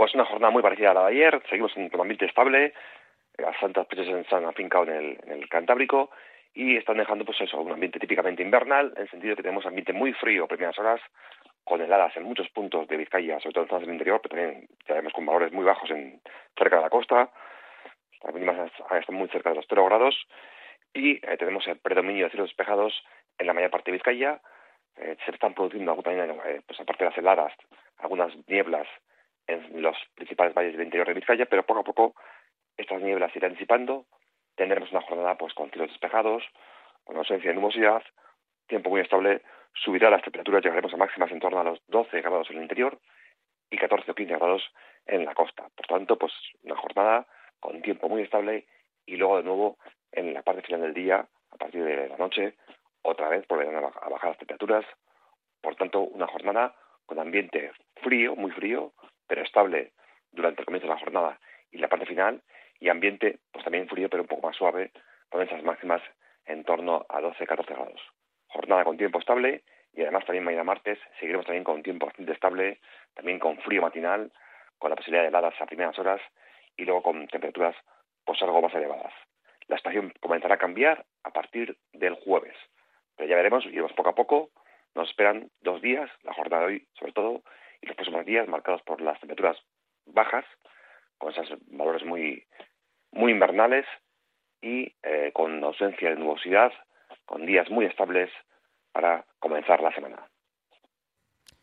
Pues una jornada muy parecida a la de ayer, seguimos en un ambiente estable, las santas precios se han afincado en el, Cantábrico y están dejando pues eso, un ambiente típicamente invernal, en el sentido que tenemos ambiente muy frío primeras horas, con heladas en muchos puntos de Vizcaya, sobre todo en zonas del interior, pero también ya con valores muy bajos en cerca de la costa, las mínimas están muy cerca de los 0 grados, y eh, tenemos el predominio de cielos despejados en la mayor parte de Vizcaya, eh, se están produciendo también, eh, pues aparte de las heladas, algunas nieblas en los principales valles del interior de Vizcaya, pero poco a poco estas nieblas irán disipando, tendremos una jornada pues con cielos despejados, con ausencia de nubosidad, tiempo muy estable, subirá las temperaturas, llegaremos a máximas en torno a los 12 grados en el interior y 14 o 15 grados en la costa. Por tanto, pues una jornada con tiempo muy estable y luego de nuevo en la parte final del día, a partir de la noche, otra vez volverán a bajar las temperaturas. Por tanto, una jornada con ambiente frío, muy frío, pero estable durante el comienzo de la jornada y la parte final, y ambiente pues también frío, pero un poco más suave, con esas máximas en torno a 12-14 grados. Jornada con tiempo estable y además también mañana martes seguiremos también con tiempo bastante estable, también con frío matinal, con la posibilidad de heladas a primeras horas y luego con temperaturas pues algo más elevadas. La estación comenzará a cambiar a partir del jueves, pero ya veremos, iremos poco a poco, nos esperan dos días, la jornada de hoy sobre todo, y los próximos días marcados por las temperaturas bajas, con esos valores muy, muy invernales y eh, con ausencia de nubosidad, con días muy estables para comenzar la semana.